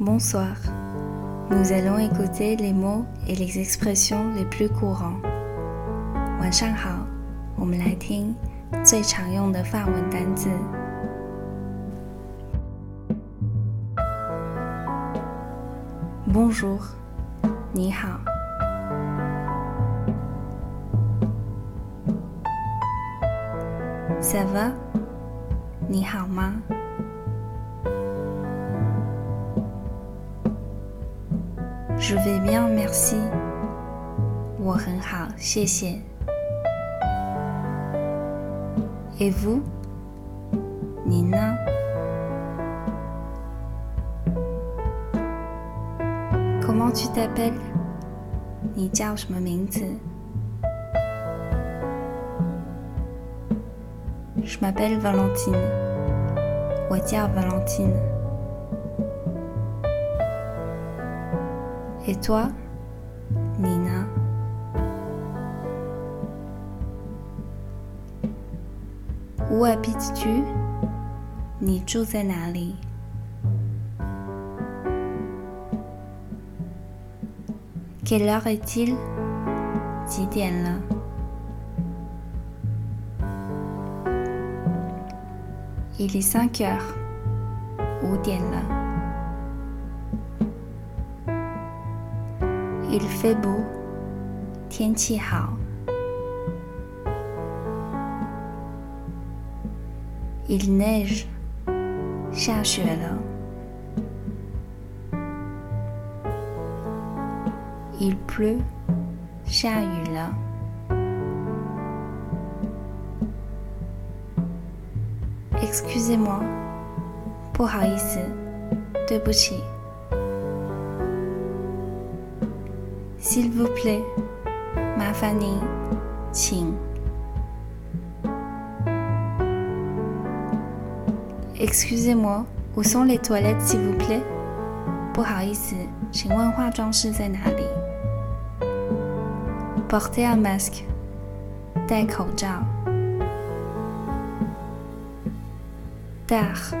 Bonsoir. Nous allons écouter les mots et les expressions les plus courants. 晚上好，我们来听最常用的法文单字。Bonjour，你好。Ça va？你好吗 ？Je vais bien, merci. 我很好，谢谢。Et vous? 你呢？Comment tu t'appelles? 你叫什么名字？Je m'appelle Valentine. 我叫 Valentine. Et toi, Nina? Où habites-tu? Nali Quelle heure est-il? Il est 5 heures. là Il fait beau，天气好。Il neige，下雪了。Il pleut，下雨了。Excusez-moi，不好意思，对不起。 S'il vous plaît, ma famille, Excusez-moi, où sont les toilettes, s'il vous plaît? Portez un masque. 戴口罩。Tard.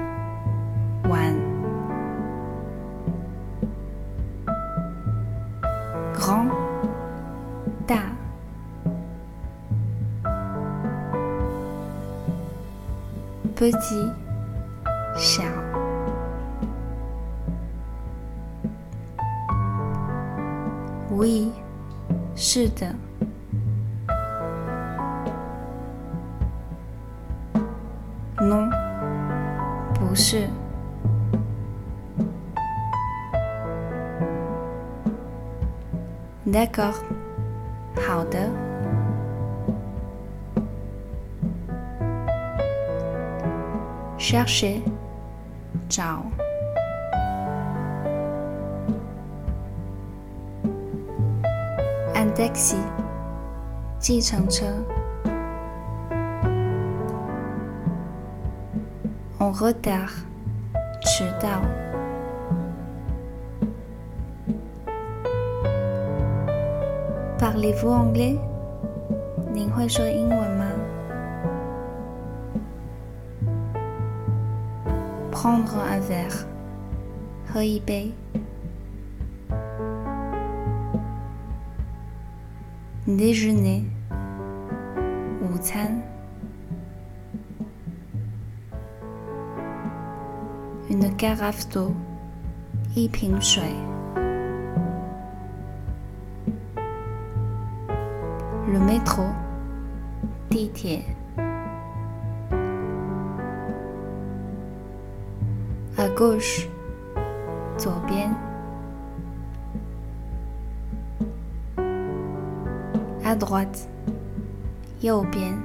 飞机小 oui 是的 non 不是 d'accord 好的 chercher 找 un taxi 计程车 en retard 迟到 Parlez-vous anglais 您会说英文吗？prendre un verre. Déjeuner. Une carafe d'eau. Le métro. Titie. à gauche, 左边 à droite, 右边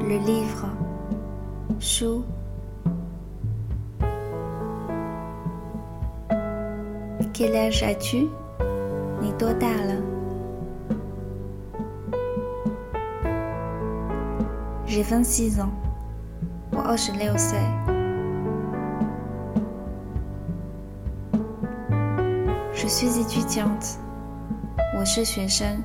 le livre, chou Quel âge as-tu? 你多大了 j'ai 26 ans. Moi, oh, je l'ai aussi. Je suis étudiante. Moi, je suis jeune.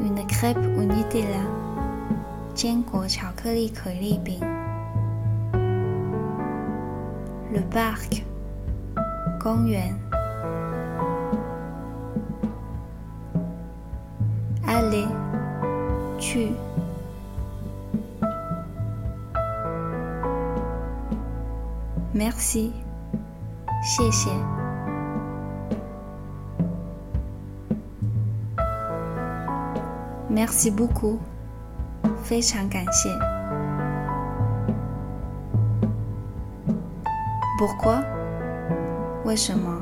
Une crêpe au Nutella. Le parc. 公园。Aller，去。Merci，谢谢。Merci beaucoup，非常感谢。Pourquoi？为什么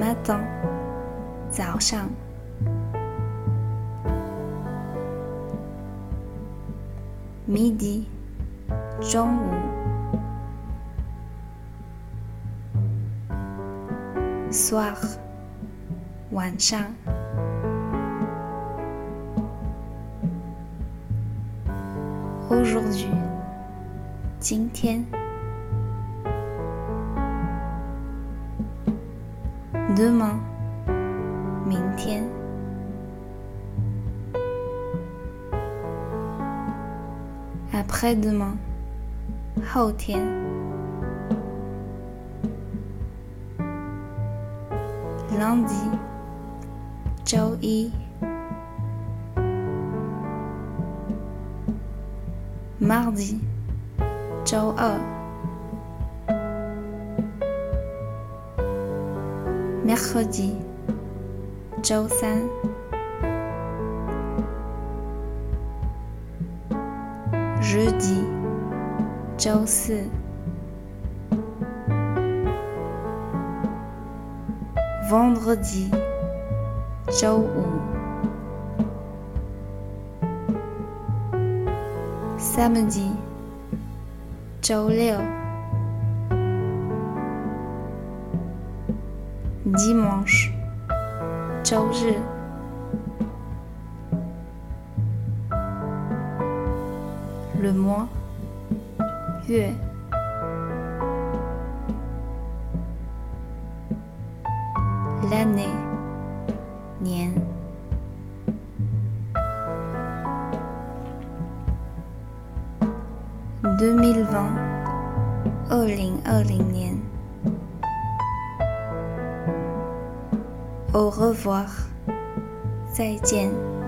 ，matin，早上，midi，中午。soir，晚上。aujourd'hui，今天。demain，明天。après-demain，后天。lundi，周一；mardi，周二 mercredi, Zhou San. Jeudi, Zhou Si. Vendredi, Zhou Samedi, Zhou Liu. ；dimanche, 周日；le mois, 月。l'année 年2020二零二零年 Au revoir 再见。